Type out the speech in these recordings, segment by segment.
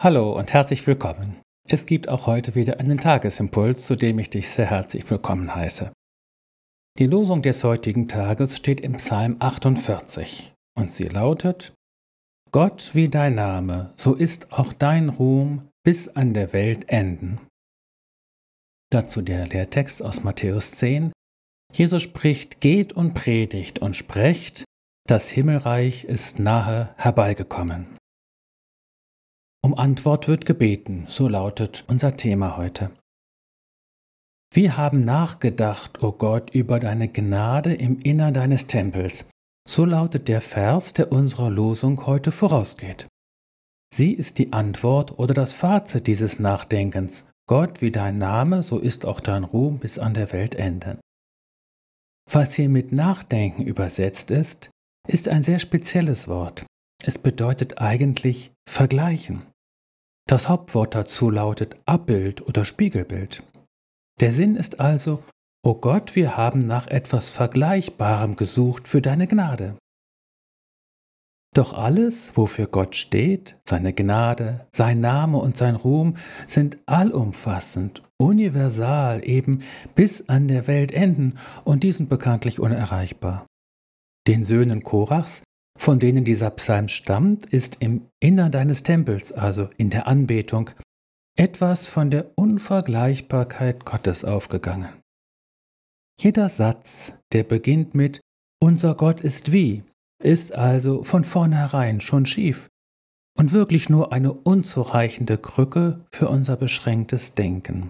Hallo und herzlich willkommen. Es gibt auch heute wieder einen Tagesimpuls, zu dem ich dich sehr herzlich willkommen heiße. Die Losung des heutigen Tages steht im Psalm 48 und sie lautet: Gott wie dein Name, so ist auch dein Ruhm bis an der Welt enden. Dazu der Lehrtext aus Matthäus 10. Jesus spricht: Geht und predigt und sprecht, das Himmelreich ist nahe herbeigekommen. Um Antwort wird gebeten, so lautet unser Thema heute. Wir haben nachgedacht, o oh Gott, über deine Gnade im Innern deines Tempels. So lautet der Vers, der unserer Losung heute vorausgeht. Sie ist die Antwort oder das Fazit dieses Nachdenkens. Gott, wie dein Name, so ist auch dein Ruhm bis an der Welt enden. Was hier mit Nachdenken übersetzt ist, ist ein sehr spezielles Wort. Es bedeutet eigentlich vergleichen. Das Hauptwort dazu lautet Abbild oder Spiegelbild. Der Sinn ist also, O Gott, wir haben nach etwas Vergleichbarem gesucht für deine Gnade. Doch alles, wofür Gott steht, seine Gnade, sein Name und sein Ruhm, sind allumfassend, universal, eben bis an der Welt enden und die sind bekanntlich unerreichbar. Den Söhnen Korachs von denen dieser Psalm stammt, ist im Innern deines Tempels, also in der Anbetung, etwas von der Unvergleichbarkeit Gottes aufgegangen. Jeder Satz, der beginnt mit Unser Gott ist wie, ist also von vornherein schon schief und wirklich nur eine unzureichende Krücke für unser beschränktes Denken.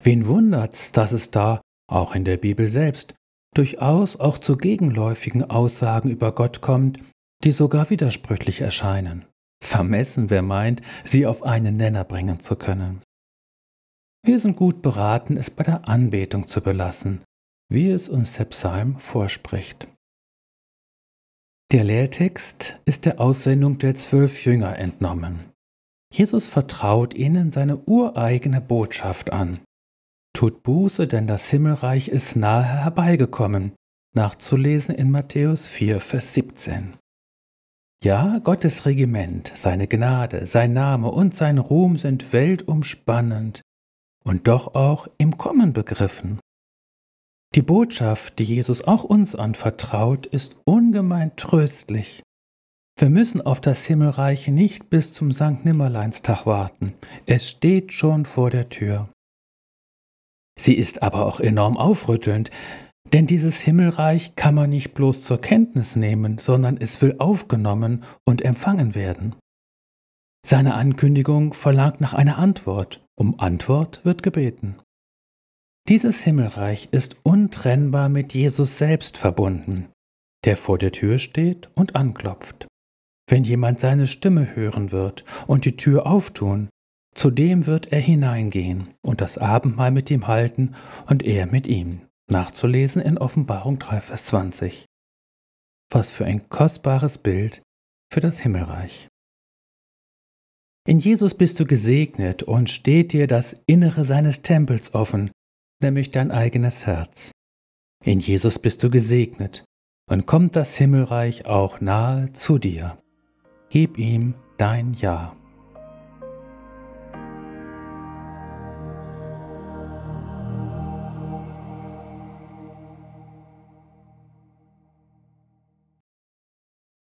Wen wundert's, dass es da, auch in der Bibel selbst, durchaus auch zu gegenläufigen Aussagen über Gott kommt, die sogar widersprüchlich erscheinen. Vermessen, wer meint, sie auf einen Nenner bringen zu können. Wir sind gut beraten, es bei der Anbetung zu belassen, wie es uns der Psalm vorspricht. Der Lehrtext ist der Aussendung der zwölf Jünger entnommen. Jesus vertraut ihnen seine ureigene Botschaft an, Tut Buße, denn das Himmelreich ist nahe herbeigekommen. Nachzulesen in Matthäus 4, Vers 17. Ja, Gottes Regiment, seine Gnade, sein Name und sein Ruhm sind weltumspannend und doch auch im Kommen begriffen. Die Botschaft, die Jesus auch uns anvertraut, ist ungemein tröstlich. Wir müssen auf das Himmelreich nicht bis zum Sankt Nimmerleinstag warten. Es steht schon vor der Tür. Sie ist aber auch enorm aufrüttelnd, denn dieses Himmelreich kann man nicht bloß zur Kenntnis nehmen, sondern es will aufgenommen und empfangen werden. Seine Ankündigung verlangt nach einer Antwort, um Antwort wird gebeten. Dieses Himmelreich ist untrennbar mit Jesus selbst verbunden, der vor der Tür steht und anklopft. Wenn jemand seine Stimme hören wird und die Tür auftun, zu dem wird er hineingehen und das Abendmahl mit ihm halten und er mit ihm. Nachzulesen in Offenbarung 3, Vers 20. Was für ein kostbares Bild für das Himmelreich. In Jesus bist du gesegnet und steht dir das Innere seines Tempels offen, nämlich dein eigenes Herz. In Jesus bist du gesegnet und kommt das Himmelreich auch nahe zu dir. Gib ihm dein Ja.